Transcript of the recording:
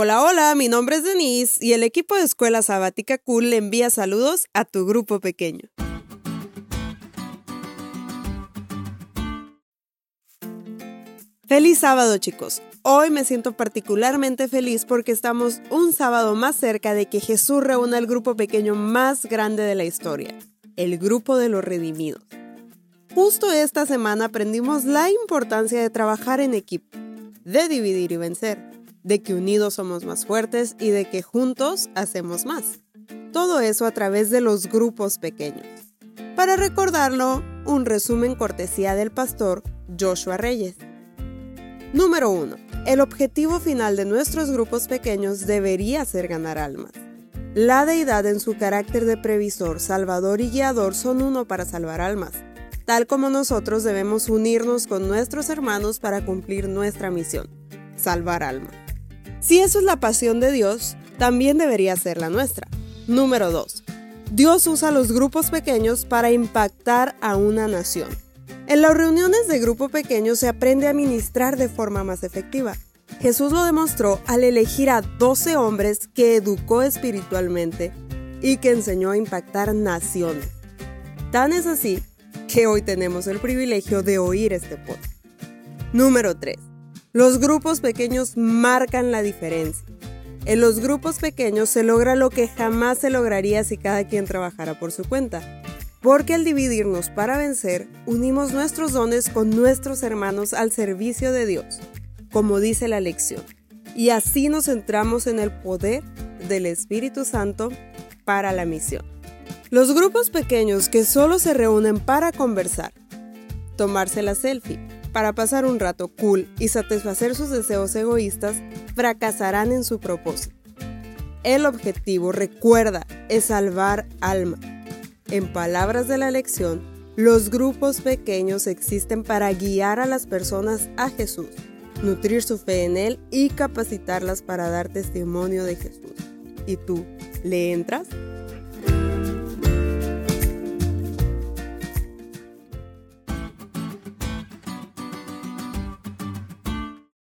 Hola, hola, mi nombre es Denise y el equipo de Escuela Sabática Cool le envía saludos a tu grupo pequeño. Feliz sábado chicos. Hoy me siento particularmente feliz porque estamos un sábado más cerca de que Jesús reúna el grupo pequeño más grande de la historia, el grupo de los redimidos. Justo esta semana aprendimos la importancia de trabajar en equipo, de dividir y vencer de que unidos somos más fuertes y de que juntos hacemos más. Todo eso a través de los grupos pequeños. Para recordarlo, un resumen cortesía del pastor Joshua Reyes. Número 1. El objetivo final de nuestros grupos pequeños debería ser ganar almas. La deidad en su carácter de previsor, salvador y guiador son uno para salvar almas, tal como nosotros debemos unirnos con nuestros hermanos para cumplir nuestra misión, salvar almas. Si eso es la pasión de Dios, también debería ser la nuestra. Número 2. Dios usa los grupos pequeños para impactar a una nación. En las reuniones de grupo pequeño se aprende a ministrar de forma más efectiva. Jesús lo demostró al elegir a 12 hombres que educó espiritualmente y que enseñó a impactar naciones. Tan es así que hoy tenemos el privilegio de oír este podcast. Número 3. Los grupos pequeños marcan la diferencia. En los grupos pequeños se logra lo que jamás se lograría si cada quien trabajara por su cuenta. Porque al dividirnos para vencer, unimos nuestros dones con nuestros hermanos al servicio de Dios, como dice la lección. Y así nos centramos en el poder del Espíritu Santo para la misión. Los grupos pequeños que solo se reúnen para conversar, tomarse la selfie, para pasar un rato cool y satisfacer sus deseos egoístas, fracasarán en su propósito. El objetivo, recuerda, es salvar alma. En palabras de la lección, los grupos pequeños existen para guiar a las personas a Jesús, nutrir su fe en Él y capacitarlas para dar testimonio de Jesús. ¿Y tú, le entras?